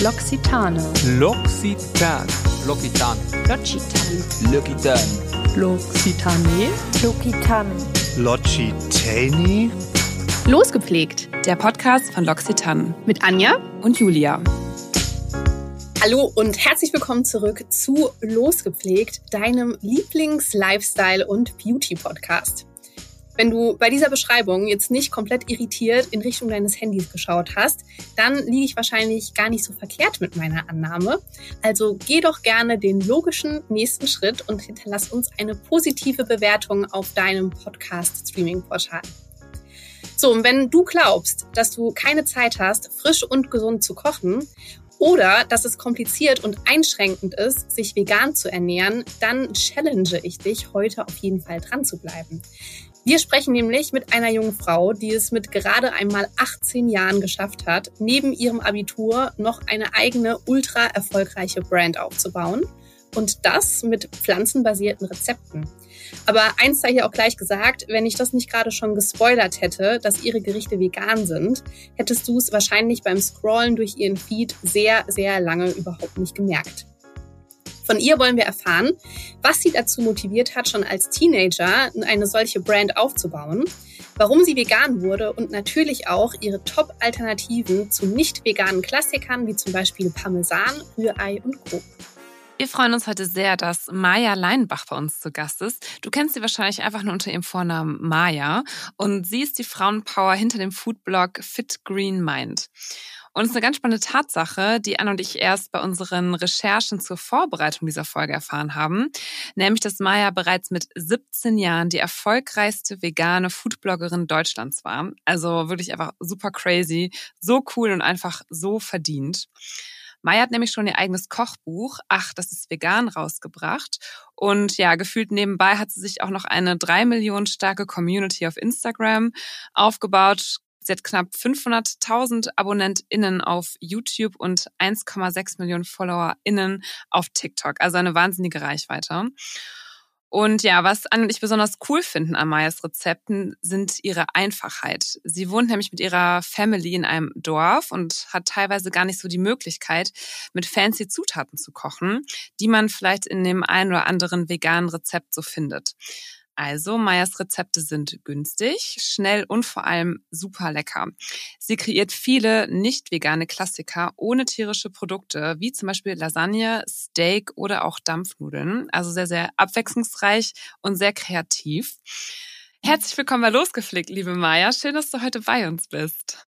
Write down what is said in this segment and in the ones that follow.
L'Occitane. L'Occitan. L'Occitan. L'Occitane. L'Occitan. L'Occitane. L'Occitane. L'Occitani? Losgepflegt, der Podcast von L'Occitane Mit Anja. und Julia. Hallo und herzlich willkommen zurück zu Losgepflegt, deinem Lieblings-Lifestyle- und Beauty-Podcast. Wenn du bei dieser Beschreibung jetzt nicht komplett irritiert in Richtung deines Handys geschaut hast, dann liege ich wahrscheinlich gar nicht so verkehrt mit meiner Annahme. Also geh doch gerne den logischen nächsten Schritt und hinterlass uns eine positive Bewertung auf deinem Podcast-Streaming-Portal. So, und wenn du glaubst, dass du keine Zeit hast, frisch und gesund zu kochen oder dass es kompliziert und einschränkend ist, sich vegan zu ernähren, dann challenge ich dich, heute auf jeden Fall dran zu bleiben. Wir sprechen nämlich mit einer jungen Frau, die es mit gerade einmal 18 Jahren geschafft hat, neben ihrem Abitur noch eine eigene ultra erfolgreiche Brand aufzubauen. Und das mit pflanzenbasierten Rezepten. Aber eins sei hier auch gleich gesagt, wenn ich das nicht gerade schon gespoilert hätte, dass ihre Gerichte vegan sind, hättest du es wahrscheinlich beim Scrollen durch ihren Feed sehr, sehr lange überhaupt nicht gemerkt. Von ihr wollen wir erfahren, was sie dazu motiviert hat, schon als Teenager eine solche Brand aufzubauen, warum sie vegan wurde und natürlich auch ihre Top-Alternativen zu nicht veganen Klassikern wie zum Beispiel Parmesan, Rührei und Co. Wir freuen uns heute sehr, dass Maja Leinbach bei uns zu Gast ist. Du kennst sie wahrscheinlich einfach nur unter ihrem Vornamen Maja und sie ist die Frauenpower hinter dem Foodblog Fit Green Mind. Und es ist eine ganz spannende Tatsache, die Anne und ich erst bei unseren Recherchen zur Vorbereitung dieser Folge erfahren haben, nämlich dass Maya bereits mit 17 Jahren die erfolgreichste vegane Foodbloggerin Deutschlands war. Also wirklich einfach super crazy, so cool und einfach so verdient. Maya hat nämlich schon ihr eigenes Kochbuch, ach, das ist vegan, rausgebracht. Und ja, gefühlt nebenbei hat sie sich auch noch eine drei Millionen starke Community auf Instagram aufgebaut. Sie hat knapp 500.000 AbonnentInnen auf YouTube und 1,6 Millionen FollowerInnen auf TikTok. Also eine wahnsinnige Reichweite. Und ja, was Anne und ich besonders cool finden an Mayas Rezepten, sind ihre Einfachheit. Sie wohnt nämlich mit ihrer Family in einem Dorf und hat teilweise gar nicht so die Möglichkeit, mit fancy Zutaten zu kochen, die man vielleicht in dem einen oder anderen veganen Rezept so findet. Also, Mayas Rezepte sind günstig, schnell und vor allem super lecker. Sie kreiert viele nicht vegane Klassiker ohne tierische Produkte, wie zum Beispiel Lasagne, Steak oder auch Dampfnudeln. Also sehr, sehr abwechslungsreich und sehr kreativ. Herzlich willkommen bei Losgeflickt, liebe Maya. Schön, dass du heute bei uns bist.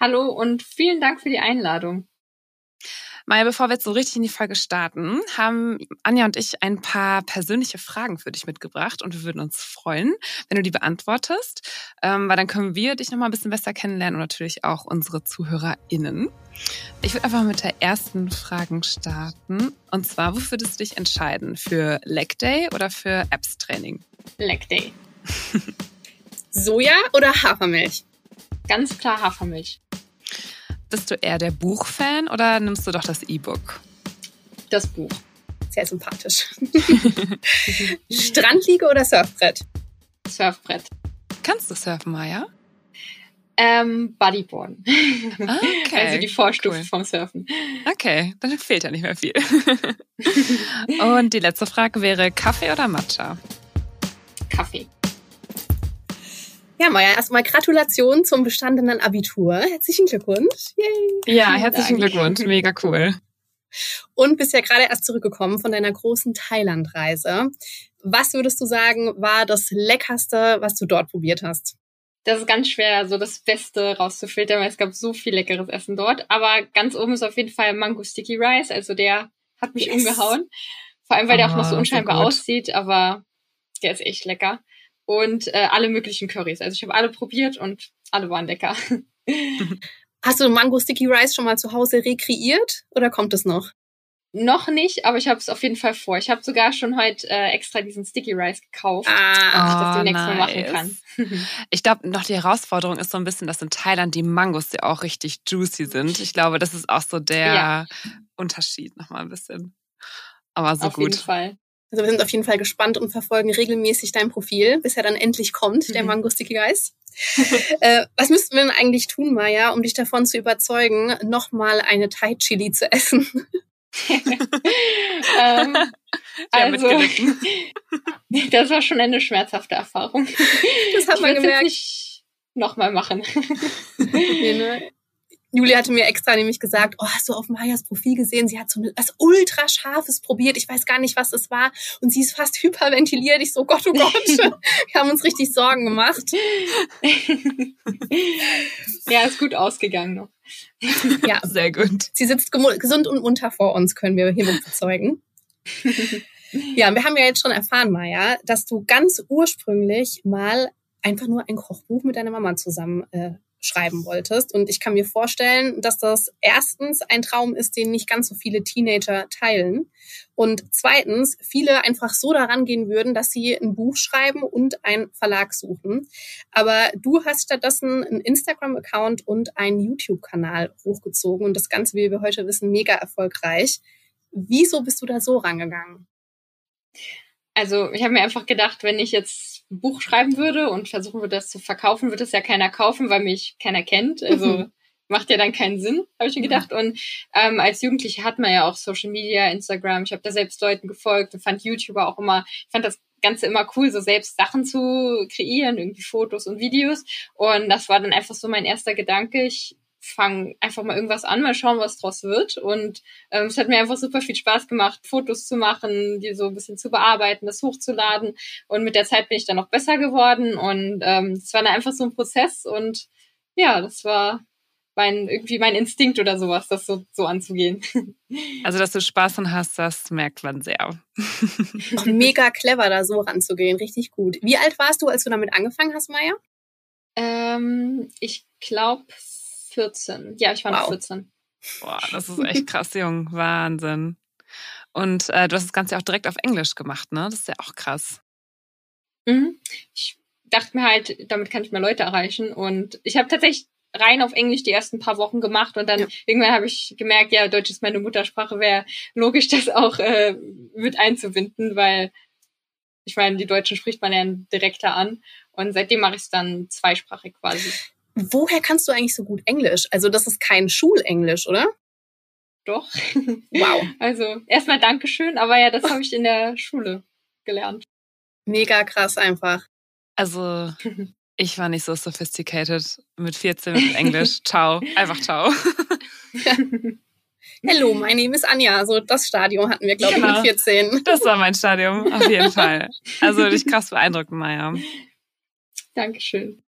Hallo und vielen Dank für die Einladung. Maya, bevor wir jetzt so richtig in die Folge starten, haben Anja und ich ein paar persönliche Fragen für dich mitgebracht und wir würden uns freuen, wenn du die beantwortest, ähm, weil dann können wir dich nochmal ein bisschen besser kennenlernen und natürlich auch unsere ZuhörerInnen. Ich würde einfach mal mit der ersten Frage starten. Und zwar, wofür würdest du dich entscheiden? Für Leg Day oder für Apps-Training? Leg Day. Soja oder Hafermilch? Ganz klar Hafermilch. Bist du eher der Buchfan oder nimmst du doch das E-Book? Das Buch. Sehr sympathisch. Strandliege oder Surfbrett? Surfbrett. Kannst du surfen, Maya? Ähm, Bodyboard. Okay. also die Vorstufe cool. vom Surfen. Okay, dann fehlt ja nicht mehr viel. Und die letzte Frage wäre Kaffee oder Matcha? Kaffee. Ja, Maja, erstmal Gratulation zum bestandenen Abitur. Herzlichen Glückwunsch. Yay. Ja, herzlichen Dank. Glückwunsch, mega cool. Und bist ja gerade erst zurückgekommen von deiner großen Thailandreise. Was würdest du sagen, war das Leckerste, was du dort probiert hast? Das ist ganz schwer, so das Beste rauszufiltern, weil es gab so viel leckeres Essen dort. Aber ganz oben ist auf jeden Fall Mango Sticky Rice. Also der hat mich Yes. umgehauen. Vor allem, weil der auch noch Ah, so sehr unscheinbar gut. aussieht, aber der ist echt lecker. Und äh, alle möglichen Currys. Also ich habe alle probiert und alle waren lecker. Hast du Mango Sticky Rice schon mal zu Hause rekreiert oder kommt es noch? Noch nicht, aber ich habe es auf jeden Fall vor. Ich habe sogar schon heute äh, extra diesen Sticky Rice gekauft, Ah, dass ich das demnächst mal machen nice. kann. Ich glaube, noch die Herausforderung ist so ein bisschen, dass in Thailand die Mangos ja auch richtig juicy sind. Ich glaube, das ist auch so der Ja. Unterschied nochmal ein bisschen. Aber so auf gut. jeden Fall. Also wir sind auf jeden Fall gespannt und verfolgen regelmäßig dein Profil, bis er dann endlich kommt, mhm. der Mango Sticky Geist. äh, was müssten wir denn eigentlich tun, Maya, um dich davon zu überzeugen, nochmal eine Thai Chili zu essen? ähm, also, das war schon eine schmerzhafte Erfahrung. Das hat ich man gemerkt. Nochmal machen. nee, ne? Julia hatte mir extra nämlich gesagt, oh, hast du auf Mayas Profil gesehen? Sie hat so was ultra scharfes probiert. Ich weiß gar nicht, was es war. Und sie ist fast hyperventiliert. Ich so, Gott, oh Gott. Wir haben uns richtig Sorgen gemacht. ja, ist gut ausgegangen noch. Ja, sehr gut. Sie sitzt gesund und munter vor uns, können wir hiermit bezeugen. Ja, wir haben ja jetzt schon erfahren, Maya, dass du ganz ursprünglich mal einfach nur ein Kochbuch mit deiner Mama zusammen äh, schreiben wolltest. Und ich kann mir vorstellen, dass das erstens ein Traum ist, den nicht ganz so viele Teenager teilen. Und zweitens, viele einfach so daran gehen würden, dass sie ein Buch schreiben und einen Verlag suchen. Aber du hast stattdessen einen Instagram-Account und einen YouTube-Kanal hochgezogen. Und das Ganze, wie wir heute wissen, mega erfolgreich. Wieso bist du da so rangegangen? Also ich habe mir einfach gedacht, wenn ich jetzt ein Buch schreiben würde und versuchen würde, das zu verkaufen, wird es ja keiner kaufen, weil mich keiner kennt. Also mhm. macht ja dann keinen Sinn, habe ich mir gedacht. Und ähm, als Jugendliche hat man ja auch Social Media, Instagram. Ich habe da selbst Leuten gefolgt und fand YouTuber auch immer, ich fand das Ganze immer cool, so selbst Sachen zu kreieren, irgendwie Fotos und Videos. Und das war dann einfach so mein erster Gedanke. Ich fange einfach mal irgendwas an, mal schauen, was draus wird. Und ähm, es hat mir einfach super viel Spaß gemacht, Fotos zu machen, die so ein bisschen zu bearbeiten, das hochzuladen. Und mit der Zeit bin ich dann noch besser geworden. Und ähm, es war dann einfach so ein Prozess. Und ja, das war mein, irgendwie mein Instinkt oder sowas, das so, so anzugehen. Also, dass du Spaß dran hast, das merkt man sehr. Auch mega clever, da so ranzugehen. Richtig gut. Wie alt warst du, als du damit angefangen hast, Maya? Ähm, ich glaube 14. Ja, ich war wow. noch 14. Boah, das ist echt krass, Jung. Wahnsinn. Und äh, du hast das Ganze auch direkt auf Englisch gemacht, ne? Das ist ja auch krass. Mhm. Ich dachte mir halt, damit kann ich mehr Leute erreichen. Und ich habe tatsächlich rein auf Englisch die ersten paar Wochen gemacht und dann ja. irgendwann habe ich gemerkt, ja, Deutsch ist meine Muttersprache, wäre logisch, das auch äh, mit einzubinden, weil ich meine, die Deutschen spricht man ja direkter an und seitdem mache ich es dann zweisprachig quasi. Woher kannst du eigentlich so gut Englisch? Also das ist kein Schulenglisch, oder? Doch. Wow. Also erstmal Dankeschön, aber ja, das habe ich in der Schule gelernt. Mega krass einfach. Also ich war nicht so sophisticated mit 14 mit Englisch. ciao. Einfach ciao. Hello, my name is Anja. Also das Stadium hatten wir, glaube ich, genau. mit 14. Das war mein Stadium, auf jeden Fall. Also dich krass beeindrucken, Maya. Dankeschön.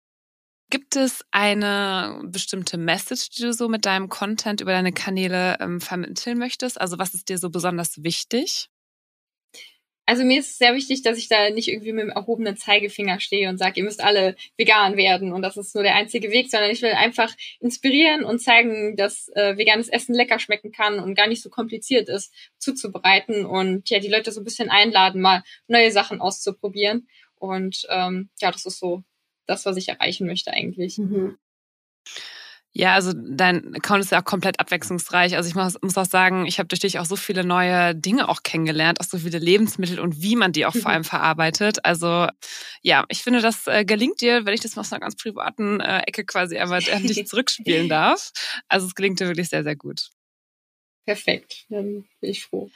Gibt es eine bestimmte Message, die du so mit deinem Content über deine Kanäle ähm, vermitteln möchtest? Also was ist dir so besonders wichtig? Also mir ist sehr wichtig, dass ich da nicht irgendwie mit dem erhobenen Zeigefinger stehe und sage, ihr müsst alle vegan werden und das ist nur der einzige Weg, sondern ich will einfach inspirieren und zeigen, dass äh, veganes Essen lecker schmecken kann und gar nicht so kompliziert ist zuzubereiten und ja die Leute so ein bisschen einladen, mal neue Sachen auszuprobieren. Und ähm, ja, das ist so das, was ich erreichen möchte eigentlich. Mhm. Ja, also dein Account ist ja auch komplett abwechslungsreich. Also ich muss, muss auch sagen, ich habe durch dich auch so viele neue Dinge auch kennengelernt, auch so viele Lebensmittel und wie man die auch vor mhm. allem verarbeitet. Also ja, ich finde, das äh, gelingt dir, wenn ich das mal aus einer ganz privaten äh, Ecke quasi einmal dich zurückspielen darf. Also es gelingt dir wirklich sehr, sehr gut. Perfekt, dann bin ich froh.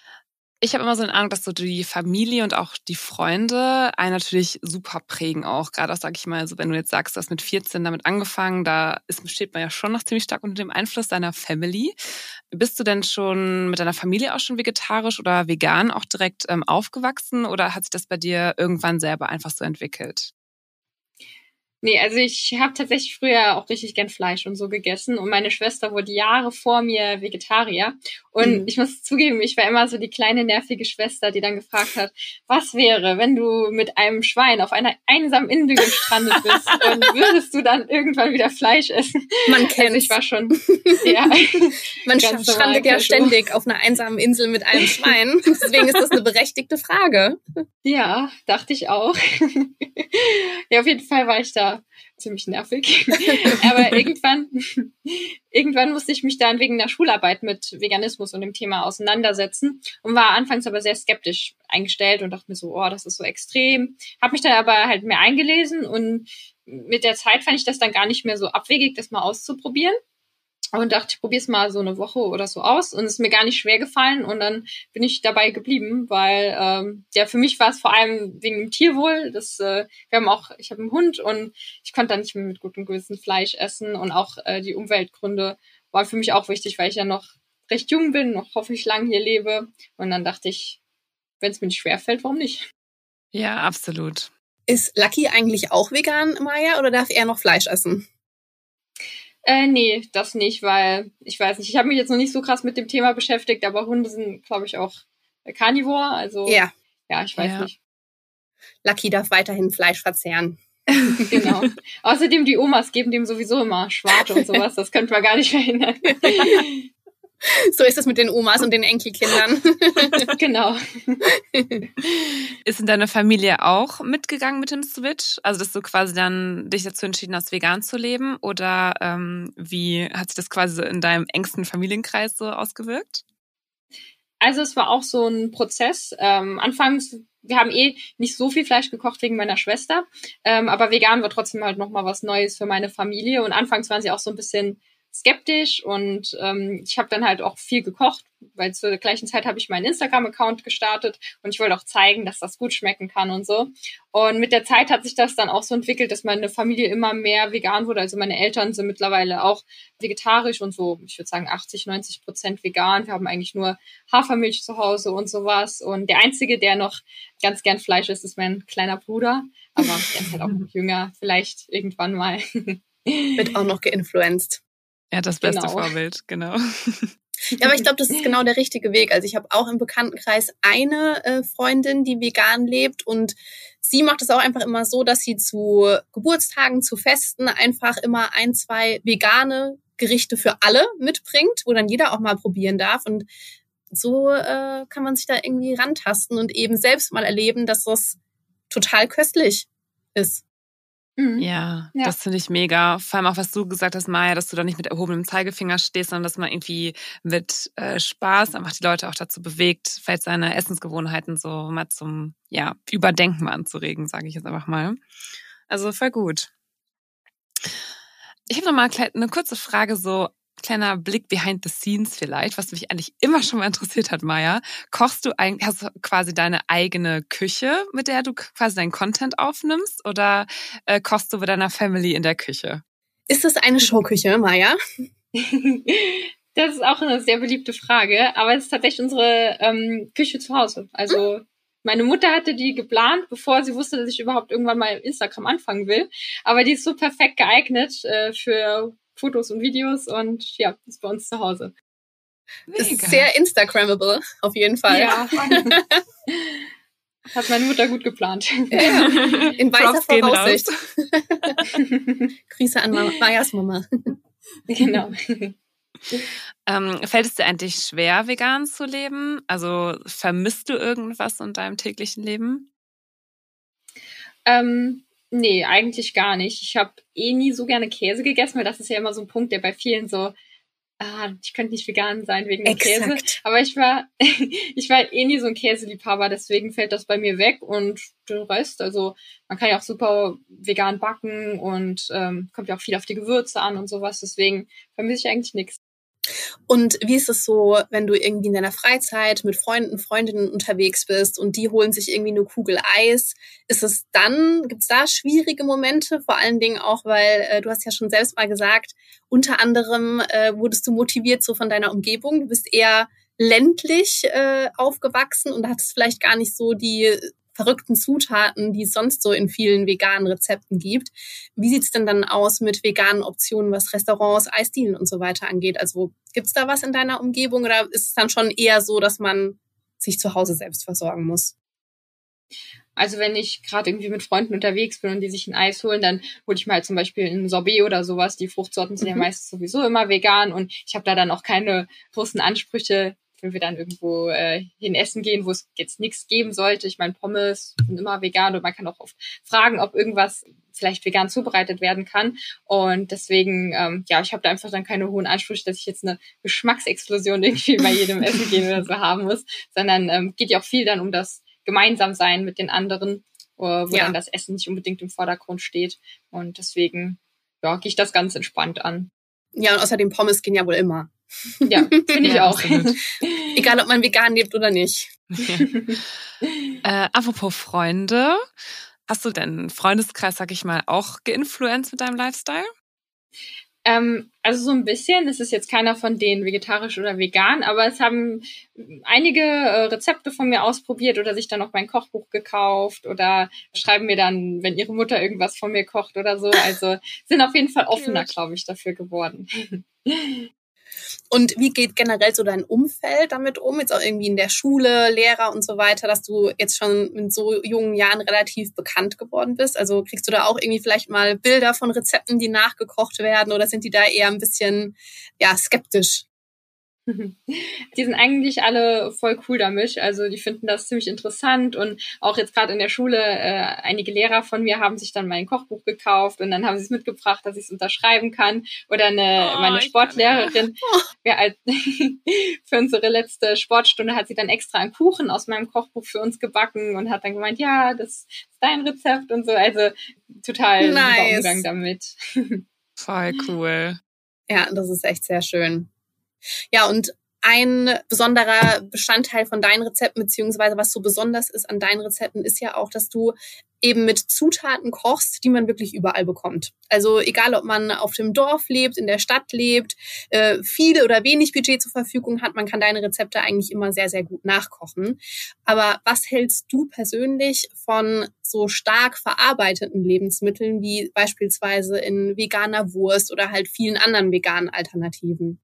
Ich habe immer so den Eindruck, dass so die Familie und auch die Freunde einen natürlich super prägen auch. Gerade auch, sag ich mal, so wenn du jetzt sagst, du hast mit 14 damit angefangen, da ist, steht man ja schon noch ziemlich stark unter dem Einfluss deiner Family. Bist du denn schon mit deiner Familie auch schon vegetarisch oder vegan auch direkt ähm, aufgewachsen oder hat sich das bei dir irgendwann selber einfach so entwickelt? Nee, also ich habe tatsächlich früher auch richtig gern Fleisch und so gegessen und meine Schwester wurde Jahre vor mir Vegetarier und mhm. ich muss zugeben, ich war immer so die kleine nervige Schwester, die dann gefragt hat, was wäre, wenn du mit einem Schwein auf einer einsamen Insel gestrandet bist und würdest du dann irgendwann wieder Fleisch essen? Man kennt also ich war schon ja, Man strandet ja ständig auf einer einsamen Insel mit einem Schwein, deswegen ist das eine berechtigte Frage. Ja, dachte ich auch. ja, auf jeden Fall war ich da ziemlich nervig. Aber irgendwann, irgendwann musste ich mich dann wegen der Schularbeit mit Veganismus und dem Thema auseinandersetzen und war anfangs aber sehr skeptisch eingestellt und dachte mir so, oh, das ist so extrem. Habe mich dann aber halt mehr eingelesen und mit der Zeit fand ich das dann gar nicht mehr so abwegig, das mal auszuprobieren und dachte, ich probiere es mal so eine Woche oder so aus und es ist mir gar nicht schwer gefallen und dann bin ich dabei geblieben, weil ähm, ja für mich war es vor allem wegen dem Tierwohl. Das äh, wir haben auch, ich habe einen Hund und ich konnte dann nicht mehr mit gutem Gewissen Fleisch essen und auch äh, die Umweltgründe waren für mich auch wichtig, weil ich ja noch recht jung bin, noch hoffentlich lang hier lebe und dann dachte ich, wenn es mir nicht schwer fällt, warum nicht? Ja, absolut. Ist Lucky eigentlich auch vegan, Maya, oder darf er noch Fleisch essen? Äh, nee, das nicht, weil ich weiß nicht, ich habe mich jetzt noch nicht so krass mit dem Thema beschäftigt, aber Hunde sind, glaube ich, auch Carnivore. Also Ja, ja, ich weiß Ja. nicht. Lucky darf weiterhin Fleisch verzehren. Genau. Außerdem die Omas geben dem sowieso immer Schwarte und sowas. Das könnte man gar nicht verhindern. So ist es mit den Omas und den Enkelkindern. genau. Ist in deiner Familie auch mitgegangen mit dem Switch? Also, dass du quasi dann dich dazu entschieden hast, vegan zu leben? Oder ähm, wie hat sich das quasi in deinem engsten Familienkreis so ausgewirkt? Also es war auch so ein Prozess. Ähm, anfangs, wir haben eh nicht so viel Fleisch gekocht wegen meiner Schwester, ähm, aber vegan war trotzdem halt nochmal was Neues für meine Familie. Und anfangs waren sie auch so ein bisschen skeptisch und ähm, ich habe dann halt auch viel gekocht, weil zur gleichen Zeit habe ich meinen Instagram-Account gestartet und ich wollte auch zeigen, dass das gut schmecken kann und so. Und mit der Zeit hat sich das dann auch so entwickelt, dass meine Familie immer mehr vegan wurde. Also meine Eltern sind mittlerweile auch vegetarisch und so, ich würde sagen 80, 90 Prozent vegan. Wir haben eigentlich nur Hafermilch zu Hause und sowas. Und der Einzige, der noch ganz gern Fleisch isst, ist mein kleiner Bruder. Aber der ist halt auch noch jünger, vielleicht irgendwann mal. Wird auch noch geinfluenced. Ja, das beste Genau. Vorbild, genau. Ja, aber ich glaube, das ist genau der richtige Weg. Also ich habe auch im Bekanntenkreis eine äh, Freundin, die vegan lebt und sie macht es auch einfach immer so, dass sie zu Geburtstagen, zu Festen einfach immer ein, zwei vegane Gerichte für alle mitbringt, wo dann jeder auch mal probieren darf und so äh, kann man sich da irgendwie rantasten und eben selbst mal erleben, dass das total köstlich ist. Mhm. Ja, Ja. das finde ich mega. Vor allem auch, was du gesagt hast, Maya, dass du da nicht mit erhobenem Zeigefinger stehst, sondern dass man irgendwie mit äh, Spaß einfach die Leute auch dazu bewegt, vielleicht seine Essensgewohnheiten so mal zum ja, Überdenken anzuregen, sage ich jetzt einfach mal. Also voll gut. Ich habe noch mal eine kurze Frage, so kleiner Blick behind the scenes vielleicht, was mich eigentlich immer schon mal interessiert hat, Maya. Kochst du eigentlich, hast du quasi deine eigene Küche, mit der du quasi deinen Content aufnimmst oder äh, kochst du bei deiner Family in der Küche? Ist das eine Showküche, Maya? Das ist auch eine sehr beliebte Frage, aber es ist tatsächlich unsere ähm, Küche zu Hause. Also meine Mutter hatte die geplant, bevor sie wusste, dass ich überhaupt irgendwann mal Instagram anfangen will. Aber die ist so perfekt geeignet äh, für Fotos und Videos und ja, ist bei uns zu Hause. Das ist sehr Instagrammable, auf jeden Fall. Ja. Hat meine Mutter gut geplant. In weißer Props Voraussicht. Grüße an Ma- Mayas Mama. genau. Ähm, fällt es dir eigentlich schwer, vegan zu leben? Also vermisst du irgendwas in deinem täglichen Leben? Ähm, nee, eigentlich gar nicht. Ich habe eh nie so gerne Käse gegessen, weil das ist ja immer so ein Punkt, der bei vielen so, ah, ich könnte nicht vegan sein wegen dem Käse. Aber ich war, ich war eh nie so ein Käseliebhaber, deswegen fällt das bei mir weg und den Rest, also man kann ja auch super vegan backen und ähm, kommt ja auch viel auf die Gewürze an und sowas, deswegen vermisse ich eigentlich nichts. Und wie ist es so, wenn du irgendwie in deiner Freizeit mit Freunden, Freundinnen unterwegs bist und die holen sich irgendwie eine Kugel Eis? Ist es dann, gibt's da schwierige Momente? Vor allen Dingen auch, weil äh, du hast ja schon selbst mal gesagt, unter anderem äh, wurdest du motiviert so von deiner Umgebung. Du bist eher ländlich äh, aufgewachsen und hattest vielleicht gar nicht so die verrückten Zutaten, die es sonst so in vielen veganen Rezepten gibt. Wie sieht's denn dann aus mit veganen Optionen, was Restaurants, Eisdielen und so weiter angeht? Also gibt's da was in deiner Umgebung oder ist es dann schon eher so, dass man sich zu Hause selbst versorgen muss? Also wenn ich gerade irgendwie mit Freunden unterwegs bin und die sich ein Eis holen, dann hole ich mir halt zum Beispiel ein Sorbet oder sowas. Die Fruchtsorten sind ja Mhm. meistens sowieso immer vegan und ich habe da dann auch keine großen Ansprüche, wenn wir dann irgendwo äh, hin essen gehen, wo es jetzt nichts geben sollte. Ich meine, Pommes sind immer vegan und man kann auch oft fragen, ob irgendwas vielleicht vegan zubereitet werden kann. Und deswegen, ähm, ja, ich habe da einfach dann keine hohen Ansprüche, dass ich jetzt eine Geschmacksexplosion irgendwie bei jedem Essen gehen oder so haben muss, sondern ähm, geht ja auch viel dann um das Gemeinsamsein mit den anderen, wo, wo ja. dann das Essen nicht unbedingt im Vordergrund steht. Und deswegen, ja, gehe ich das ganz entspannt an. Ja, und außerdem Pommes gehen ja wohl immer. Ja, finde ich ja, auch. Egal, ob man vegan lebt oder nicht. äh, apropos Freunde, hast du denn Freundeskreis, sag ich mal, auch geinfluenced mit deinem Lifestyle? Ähm, also so ein bisschen. Es ist jetzt keiner von denen vegetarisch oder vegan, aber es haben einige äh, Rezepte von mir ausprobiert oder sich dann noch mein Kochbuch gekauft oder schreiben mir dann, wenn ihre Mutter irgendwas von mir kocht oder so. Also sind auf jeden Fall offener, glaube ich, dafür geworden. Und wie geht generell so dein Umfeld damit um? Jetzt auch irgendwie in der Schule, Lehrer und so weiter, dass du jetzt schon in so jungen Jahren relativ bekannt geworden bist. Also kriegst du da auch irgendwie vielleicht mal Bilder von Rezepten, die nachgekocht werden oder sind die da eher ein bisschen, ja, skeptisch? Die sind eigentlich alle voll cool damit. Also die finden das ziemlich interessant und auch jetzt gerade in der Schule, äh, einige Lehrer von mir haben sich dann mein Kochbuch gekauft und dann haben sie es mitgebracht, dass ich es unterschreiben kann. Oder eine, oh, meine Sportlehrerin, ja, als, für unsere letzte Sportstunde hat sie dann extra einen Kuchen aus meinem Kochbuch für uns gebacken und hat dann gemeint, ja, das ist dein Rezept und so. Also total nice. Umgang damit. Voll cool. Ja, das ist echt sehr schön. Ja, und ein besonderer Bestandteil von deinen Rezepten, beziehungsweise was so besonders ist an deinen Rezepten, ist ja auch, dass du eben mit Zutaten kochst, die man wirklich überall bekommt. Also egal, ob man auf dem Dorf lebt, in der Stadt lebt, äh, viel oder wenig Budget zur Verfügung hat, man kann deine Rezepte eigentlich immer sehr, sehr gut nachkochen. Aber was hältst du persönlich von so stark verarbeiteten Lebensmitteln wie beispielsweise in veganer Wurst oder halt vielen anderen veganen Alternativen?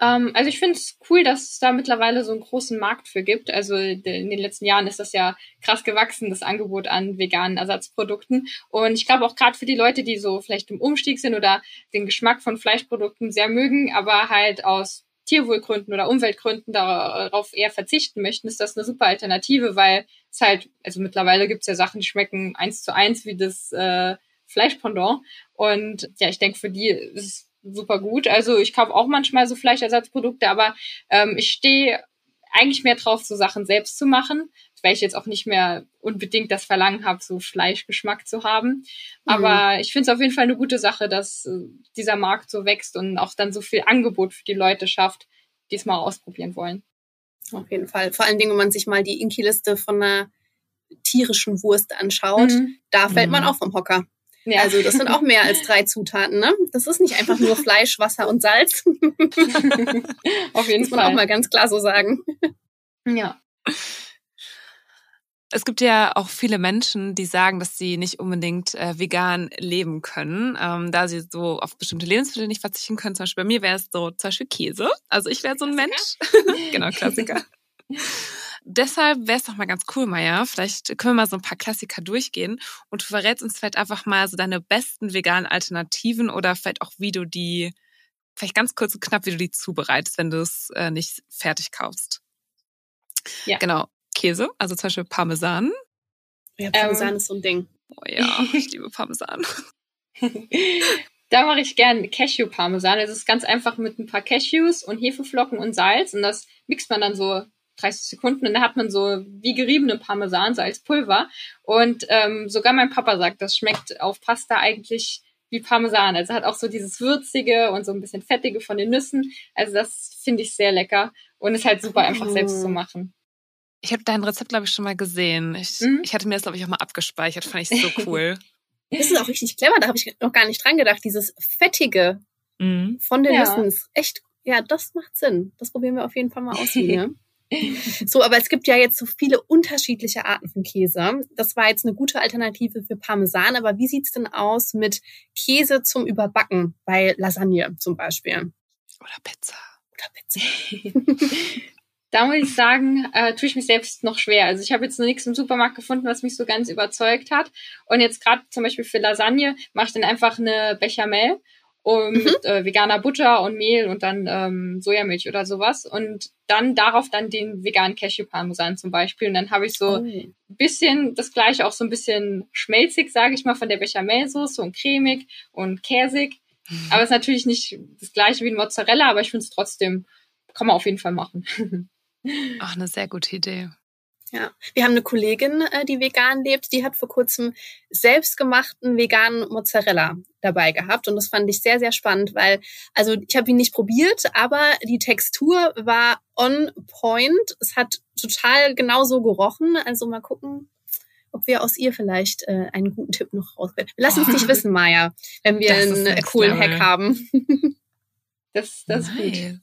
Ähm, also ich finde es cool, dass es da mittlerweile so einen großen Markt für gibt. Also in den letzten Jahren ist das ja krass gewachsen, das Angebot an veganen Ersatzprodukten. Und ich glaube auch gerade für die Leute, die so vielleicht im Umstieg sind oder den Geschmack von Fleischprodukten sehr mögen, aber halt aus Tierwohlgründen oder Umweltgründen darauf eher verzichten möchten, ist das eine super Alternative, weil es halt, also mittlerweile gibt's ja Sachen, die schmecken eins zu eins wie das äh, Fleischpendant. Und ja, ich denke, für die ist es super gut. Also ich kaufe auch manchmal so Fleischersatzprodukte, aber ähm, ich stehe eigentlich mehr drauf, so Sachen selbst zu machen, weil ich jetzt auch nicht mehr unbedingt das Verlangen habe, so Fleischgeschmack zu haben. Aber mhm. ich finde es auf jeden Fall eine gute Sache, dass äh, dieser Markt so wächst und auch dann so viel Angebot für die Leute schafft, die es mal ausprobieren wollen. Auf jeden Fall. Vor allen Dingen, wenn man sich mal die Inki-Liste von einer tierischen Wurst anschaut, mhm. da fällt man mhm. auch vom Hocker. Ja. Also das sind auch mehr als drei Zutaten, ne? Das ist nicht einfach nur Fleisch, Wasser und Salz. Auf jeden Muss man Fall. auch mal ganz klar so sagen. Ja. Es gibt ja auch viele Menschen, die sagen, dass sie nicht unbedingt äh, vegan leben können, ähm, da sie so auf bestimmte Lebensmittel nicht verzichten können. Zum Beispiel bei mir wäre es so zum Beispiel Käse. Also ich wäre so ein Mensch. genau, Klassiker. Deshalb wäre es doch mal ganz cool, Maya. Vielleicht können wir mal so ein paar Klassiker durchgehen und du verrätst uns vielleicht einfach mal so deine besten veganen Alternativen oder vielleicht auch, wie du die, vielleicht ganz kurz und knapp, wie du die zubereitest, wenn du es äh, nicht fertig kaufst. Ja. Genau. Käse, also zum Beispiel Parmesan. Ja, Parmesan ähm, ist so ein Ding. Oh ja, ich liebe Parmesan. Da mache ich gern Cashew-Parmesan. Es ist ganz einfach mit ein paar Cashews und Hefeflocken und Salz und das mixt man dann so 30 Sekunden und da hat man so wie geriebene Parmesan, so als Pulver. Und ähm, sogar mein Papa sagt, das schmeckt auf Pasta eigentlich wie Parmesan. Also hat auch so dieses Würzige und so ein bisschen Fettige von den Nüssen. Also das finde ich sehr lecker und ist halt super einfach selbst zu machen. Ich habe dein Rezept, glaube ich, schon mal gesehen. Ich, mhm. ich hatte mir das, glaube ich, auch mal abgespeichert. Fand ich so cool. das ist auch richtig clever. Da habe ich noch gar nicht dran gedacht. Dieses Fettige mhm. von den ja. Nüssen echt, ja, das macht Sinn. Das probieren wir auf jeden Fall mal aus. Hier. So, aber es gibt ja jetzt so viele unterschiedliche Arten von Käse. Das war jetzt eine gute Alternative für Parmesan, aber wie sieht's denn aus mit Käse zum Überbacken bei Lasagne zum Beispiel? Oder Pizza. Oder Pizza. da muss ich sagen, äh, tue ich mich selbst noch schwer. Also ich habe jetzt noch nichts im Supermarkt gefunden, was mich so ganz überzeugt hat. Und jetzt gerade zum Beispiel für Lasagne mache ich dann einfach eine Bechamel und mit äh, veganer Butter und Mehl und dann ähm, Sojamilch oder sowas. Und dann darauf dann den veganen Cashew Parmesan zum Beispiel. Und dann habe ich so ein bisschen das gleiche auch so ein bisschen schmelzig sage ich mal von der Bechamelsauce und cremig und käsig. Aber es ist natürlich nicht das gleiche wie ein Mozzarella aber ich finde es trotzdem kann man auf jeden Fall machen. Ach, eine sehr gute Idee. Ja, wir haben eine Kollegin, äh, die vegan lebt, die hat vor kurzem selbstgemachten veganen Mozzarella dabei gehabt und das fand ich sehr, sehr spannend, weil, also ich habe ihn nicht probiert, aber die Textur war on point. Es hat total genauso gerochen. Also mal gucken, ob wir aus ihr vielleicht äh, einen guten Tipp noch rausfinden. Lass uns nicht wissen, Maja, wenn wir Das einen äh, coolen. Hack haben. das das ist gut Nice.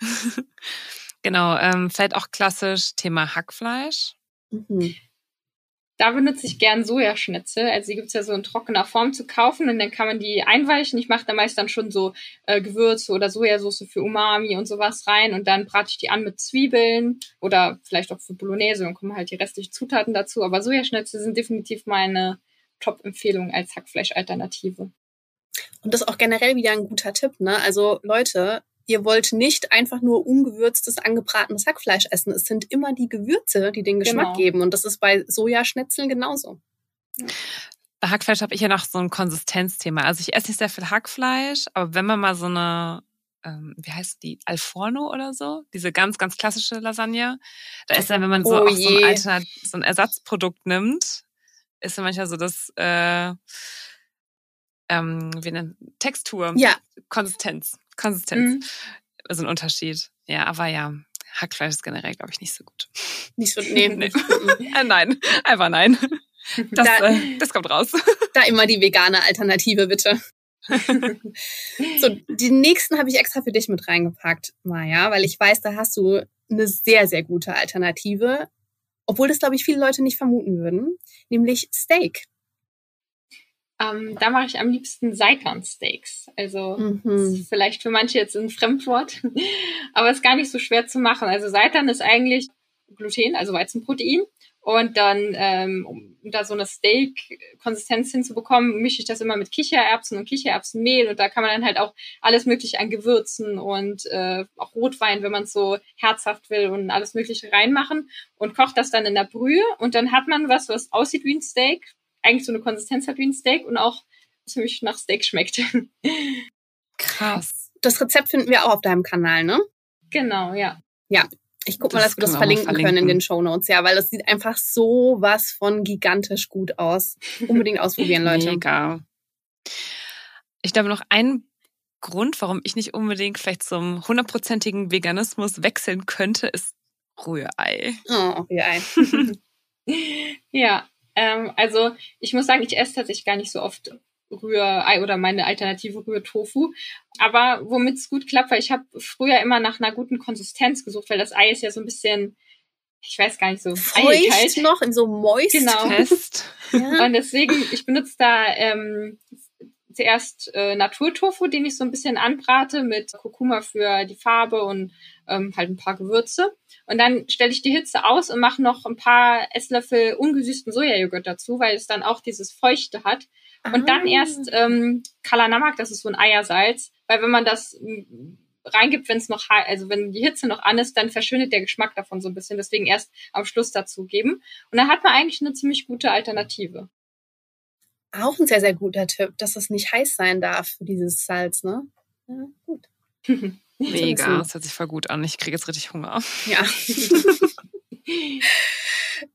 genau, ähm, vielleicht auch klassisch Thema Hackfleisch. Mhm. Da benutze ich gern Sojaschnitzel. Also die gibt's ja so in trockener Form zu kaufen und dann kann man die einweichen. Ich mache da meist dann schon so äh, Gewürze oder Sojasauce für Umami und sowas rein und dann brate ich die an mit Zwiebeln oder vielleicht auch für Bolognese und kommen halt die restlichen Zutaten dazu. Aber Sojaschnitzel sind definitiv meine Top-Empfehlung als Hackfleischalternative. Und das ist auch generell wieder ein guter Tipp, ne? Also Leute, ihr wollt nicht einfach nur ungewürztes, angebratenes Hackfleisch essen. Es sind immer die Gewürze, die den Geschmack Genau. geben. Und das ist bei Sojaschnitzeln genauso. Bei Hackfleisch habe ich ja noch so ein Konsistenzthema. Also ich esse nicht sehr viel Hackfleisch, aber wenn man mal so eine, ähm, wie heißt die, Alforno oder so, diese ganz, ganz klassische Lasagne, da ist dann, wenn man so, Oh auch so, ein. Alternat so ein Ersatzprodukt nimmt, ist dann manchmal so das, äh, ähm, wie nennt Textur, Ja, Konsistenz, Konsistenz, Mhm. ist ein Unterschied. Ja, aber ja, Hackfleisch ist generell, glaube ich, nicht so gut. nicht so, nee. Nee. Äh, nein, einfach nein. Das, Da- äh, das kommt raus. da immer die vegane Alternative, bitte. so, die nächsten habe ich extra für dich mit reingepackt, Maja, weil ich weiß, da hast du eine sehr, sehr gute Alternative. Obwohl das, glaube ich, viele Leute nicht vermuten würden. Nämlich Steak. Ähm, da mache ich am liebsten Seitan-Steaks. Also Mhm. ist vielleicht für manche jetzt ein Fremdwort, aber ist gar nicht so schwer zu machen. Also Seitan ist eigentlich Gluten, also Weizenprotein. Und dann, ähm, um da so eine Steak-Konsistenz hinzubekommen, mische ich das immer mit Kichererbsen und Kichererbsenmehl. Und da kann man dann halt auch alles Mögliche an Gewürzen und äh, auch Rotwein, wenn man es so herzhaft will und alles Mögliche reinmachen und kocht das dann in der Brühe. Und dann hat man was, was aussieht wie ein Steak, eigentlich so eine Konsistenz hat wie ein Steak und auch ziemlich nach Steak schmeckt. Krass. Das Rezept finden wir auch auf deinem Kanal, ne? genau, ja. Ich guck mal, Das dass wir das mal verlinken, können in verlinken. den Show Notes, ja, weil das sieht einfach so was von gigantisch gut aus. Unbedingt ausprobieren, Leute. Mega. Ich glaube, noch ein Grund, warum ich nicht unbedingt vielleicht zum hundertprozentigen Veganismus wechseln könnte, ist Rührei. Oh, ja. Ja, ähm, also ich muss sagen, ich esse tatsächlich gar nicht so oft Rührei oder meine alternative Rührtofu. Aber womit es gut klappt, weil ich habe früher immer nach einer guten Konsistenz gesucht, weil das Ei ist ja so ein bisschen, ich weiß gar nicht so, Feucht noch, in so moist. Genau. Fest. Ja. Und deswegen, ich benutze da ähm, zuerst äh, Naturtofu, den ich so ein bisschen anbrate mit Kurkuma für die Farbe und ähm, halt ein paar Gewürze. Und dann stelle ich die Hitze aus und mache noch ein paar Esslöffel ungesüßten Sojajoghurt dazu, weil es dann auch dieses Feuchte hat. Und dann Ah. erst ähm, Kalanamak, das ist so ein Eiersalz, weil wenn man das mm, reingibt, wenn es noch, also wenn die Hitze noch an ist, dann verschwindet der Geschmack davon so ein bisschen. Deswegen erst am Schluss dazugeben. Und dann hat man eigentlich eine ziemlich gute Alternative. Auch ein sehr, sehr guter Tipp, dass es nicht heiß sein darf für dieses Salz, ne? Ja, gut. Mega. Das hört sich voll gut an. Ich kriege jetzt richtig Hunger. Ja.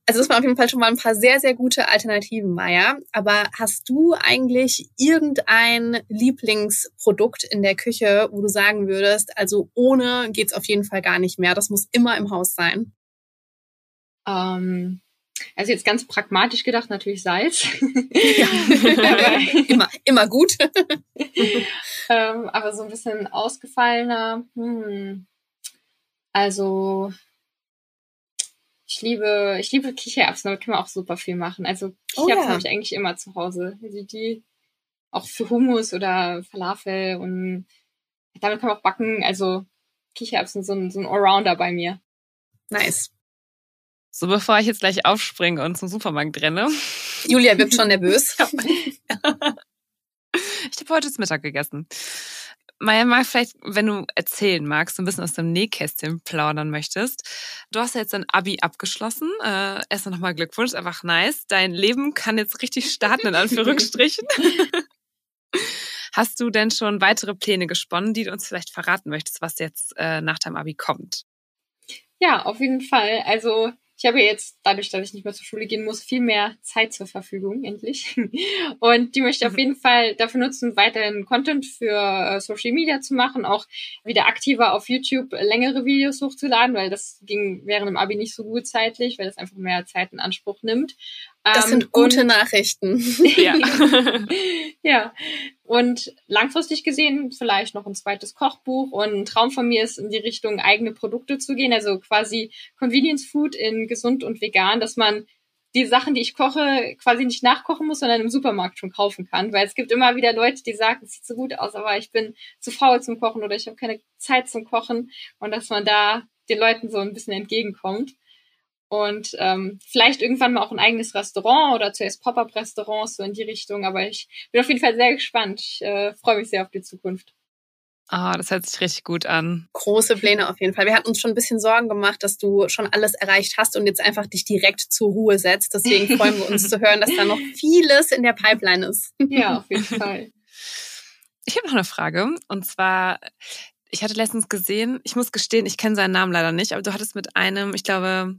Also das waren auf jeden Fall schon mal ein paar sehr, sehr gute Alternativen, Maya. Aber hast du eigentlich irgendein Lieblingsprodukt in der Küche, wo du sagen würdest, also ohne geht's auf jeden Fall gar nicht mehr. Das muss immer im Haus sein. Ähm, also jetzt ganz pragmatisch gedacht, natürlich Salz. Ja. immer, immer gut. ähm, aber so ein bisschen ausgefallener. Hm. Also ich liebe, ich liebe Kichererbsen, damit kann man auch super viel machen. Also Oh Kichererbsen ja. habe ich eigentlich immer zu Hause. Also die auch für Hummus oder Falafel und damit kann man auch backen. Also Kichererbsen sind so ein, so ein Allrounder bei mir. Nice. So, bevor ich jetzt gleich aufspringe und zum Supermarkt renne. Julia wirkt schon nervös. Ich habe heute zu Mittag gegessen. Maja, mal vielleicht, wenn du erzählen magst, so ein bisschen aus dem Nähkästchen plaudern möchtest. Du hast ja jetzt dein Abi abgeschlossen. Äh, erstmal nochmal Glückwunsch, einfach nice. Dein Leben kann jetzt richtig starten, in Anführungsstrichen. Hast du denn schon weitere Pläne gesponnen, die du uns vielleicht verraten möchtest, was jetzt äh, nach deinem Abi kommt? Ja, auf jeden Fall. Also ich habe jetzt, dadurch, dass ich nicht mehr zur Schule gehen muss, viel mehr Zeit zur Verfügung, endlich. Und die möchte ich auf mhm. jeden Fall dafür nutzen, weiterhin Content für äh, Social Media zu machen, auch wieder aktiver auf YouTube längere Videos hochzuladen, weil das ging während dem Abi nicht so gut zeitlich, weil das einfach mehr Zeit in Anspruch nimmt. Das sind ähm, gute und, Nachrichten. Ja. ja. Und langfristig gesehen vielleicht noch ein zweites Kochbuch. Und ein Traum von mir ist, in die Richtung eigene Produkte zu gehen. Also quasi Convenience Food in gesund und vegan, dass man die Sachen, die ich koche, quasi nicht nachkochen muss, sondern im Supermarkt schon kaufen kann. Weil es gibt immer wieder Leute, die sagen, es sieht so gut aus, aber ich bin zu faul zum Kochen oder ich habe keine Zeit zum Kochen. Und dass man da den Leuten so ein bisschen entgegenkommt und ähm, vielleicht irgendwann mal auch ein eigenes Restaurant oder zuerst Pop-up-Restaurants so in die Richtung. Aber ich bin auf jeden Fall sehr gespannt. Ich äh, freue mich sehr auf die Zukunft. Ah, das hört sich richtig gut an. Große Pläne auf jeden Fall. Wir hatten uns schon ein bisschen Sorgen gemacht, dass du schon alles erreicht hast und jetzt einfach dich direkt zur Ruhe setzt. Deswegen freuen wir uns zu hören, dass da noch vieles in der Pipeline ist. Ja, auf jeden Fall. Ich habe noch eine Frage und zwar ich hatte letztens gesehen, ich muss gestehen, ich kenne seinen Namen leider nicht, aber du hattest mit einem, ich glaube,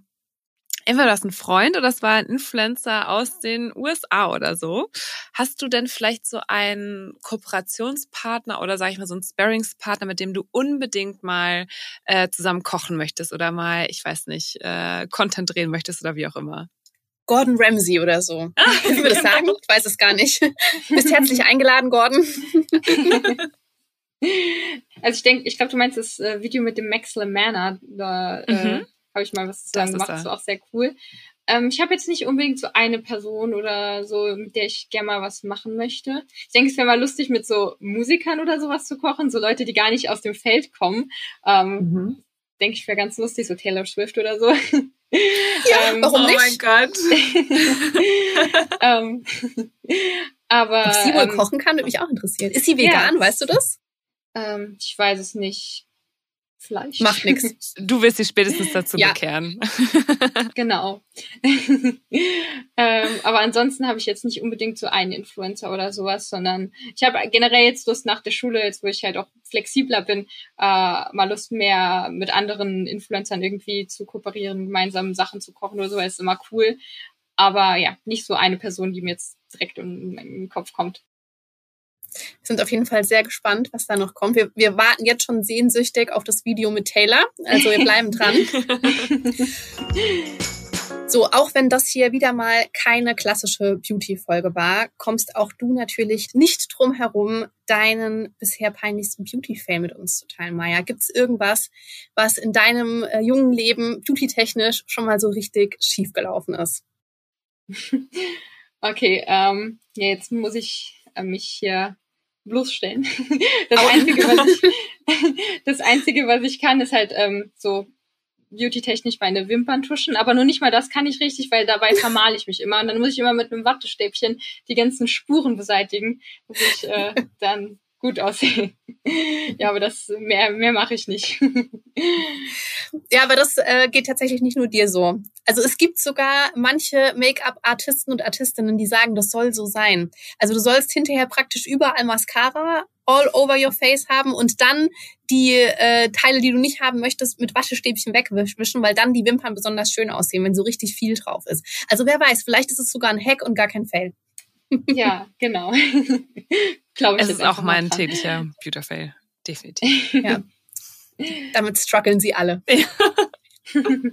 entweder das ein Freund oder es war ein Influencer aus den USA oder so. Hast du denn vielleicht so einen Kooperationspartner oder sage ich mal so einen Sparringspartner, mit dem du unbedingt mal äh, zusammen kochen möchtest oder mal, ich weiß nicht, äh, Content drehen möchtest oder wie auch immer? Gordon Ramsay oder so. Ah, ich würde genau. sagen, ich weiß es gar nicht. Bist herzlich eingeladen, Gordon. Also ich denke, ich glaube, du meinst das äh, Video mit dem Max LeMana. Da, äh, mhm habe ich mal was zusammen gemacht. Das war auch sehr cool. Ähm, ich habe jetzt nicht unbedingt so eine Person oder so, mit der ich gerne mal was machen möchte. Ich denke, es wäre mal lustig, mit so Musikern oder sowas zu kochen, so Leute, die gar nicht aus dem Feld kommen. Ähm, mhm. Denke ich, wäre ganz lustig, so Taylor Swift oder so. Ja, ähm, warum nicht? Oh mein Gott. ähm, aber. Ob sie wohl ähm, kochen kann, würde mich auch interessieren. Ist sie vegan, ja, weißt du das? Ähm, ich weiß es nicht vielleicht. Macht nichts. Du wirst sie spätestens dazu ja. bekehren. genau. ähm, aber ansonsten habe ich jetzt nicht unbedingt so einen Influencer oder sowas, sondern ich habe generell jetzt Lust nach der Schule, jetzt wo ich halt auch flexibler bin, äh, mal Lust mehr mit anderen Influencern irgendwie zu kooperieren, gemeinsam Sachen zu kochen oder so, ist immer cool. Aber ja, nicht so eine Person, die mir jetzt direkt in, in den Kopf kommt sind auf jeden Fall sehr gespannt, was da noch kommt. Wir, wir warten jetzt schon sehnsüchtig auf das Video mit Taylor. Also wir bleiben dran. So, auch wenn das hier wieder mal keine klassische Beauty-Folge war, kommst auch du natürlich nicht drum herum, deinen bisher peinlichsten Beauty-Fail mit uns zu teilen, Maya. Gibt es irgendwas, was in deinem äh, jungen Leben beauty-technisch schon mal so richtig schiefgelaufen ist? Okay, ähm, ja, jetzt muss ich äh, mich hier bloßstellen. Das Einzige, was ich, das Einzige, was ich kann, ist halt ähm, so beauty-technisch meine Wimpern tuschen, aber nur nicht mal das kann ich richtig, weil dabei vermale ich mich immer. Und dann muss ich immer mit einem Wattestäbchen die ganzen Spuren beseitigen, dass ich äh, dann gut aussehe. ja, aber das mehr mehr mache ich nicht. ja, aber das äh, geht tatsächlich nicht nur dir so. Also es gibt sogar manche Make-up-Artisten und Artistinnen, die sagen, das soll so sein. Also du sollst hinterher praktisch überall Mascara all over your face haben und dann die äh, Teile, die du nicht haben möchtest, mit Waschestäbchen wegwischen, weil dann die Wimpern besonders schön aussehen, wenn so richtig viel drauf ist. Also wer weiß, vielleicht ist es sogar ein Hack und gar kein Fail. Ja, genau. Glaube ich. Es ist auch mein täglicher Beauty-Fail. Definitiv. Ja. Damit strugglen sie alle. Ja.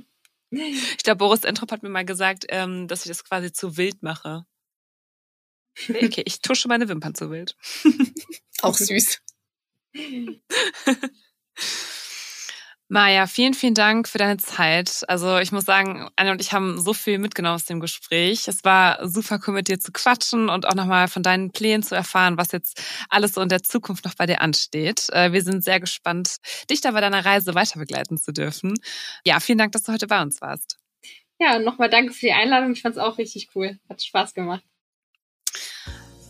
Ich glaube, Boris Entrop hat mir mal gesagt, ähm, dass ich das quasi zu wild mache. Okay, ich tusche meine Wimpern zu wild. Auch süß. Maja, vielen, vielen Dank für deine Zeit. Also ich muss sagen, Anne und ich haben so viel mitgenommen aus dem Gespräch. Es war super cool, mit dir zu quatschen und auch nochmal von deinen Plänen zu erfahren, was jetzt alles so in der Zukunft noch bei dir ansteht. Äh, wir sind sehr gespannt, dich da bei deiner Reise weiter begleiten zu dürfen. Ja, vielen Dank, dass du heute bei uns warst. Ja, nochmal danke für die Einladung. Ich fand es auch richtig cool. Hat Spaß gemacht.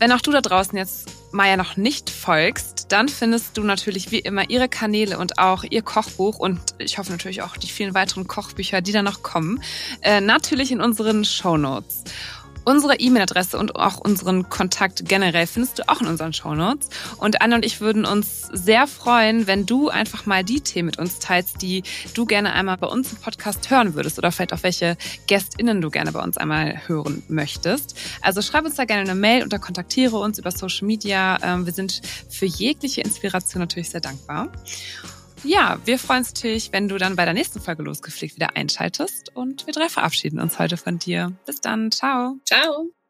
Wenn auch du da draußen jetzt Maya noch nicht folgst, dann findest du natürlich wie immer ihre Kanäle und auch ihr Kochbuch und ich hoffe natürlich auch die vielen weiteren Kochbücher, die da noch kommen, äh, natürlich in unseren Show Notes. Unsere E-Mail-Adresse und auch unseren Kontakt generell findest du auch in unseren Shownotes. Und Anne und ich würden uns sehr freuen, wenn du einfach mal die Themen mit uns teilst, die du gerne einmal bei uns im Podcast hören würdest oder vielleicht auch welche GästInnen du gerne bei uns einmal hören möchtest. Also schreib uns da gerne eine Mail oder kontaktiere uns über Social Media. Ähm, wir sind für jegliche Inspiration natürlich sehr dankbar. Ja, wir freuen uns natürlich, wenn du dann bei der nächsten Folge losgepflegt wieder einschaltest. Und wir drei verabschieden uns heute von dir. Bis dann. Ciao. Ciao.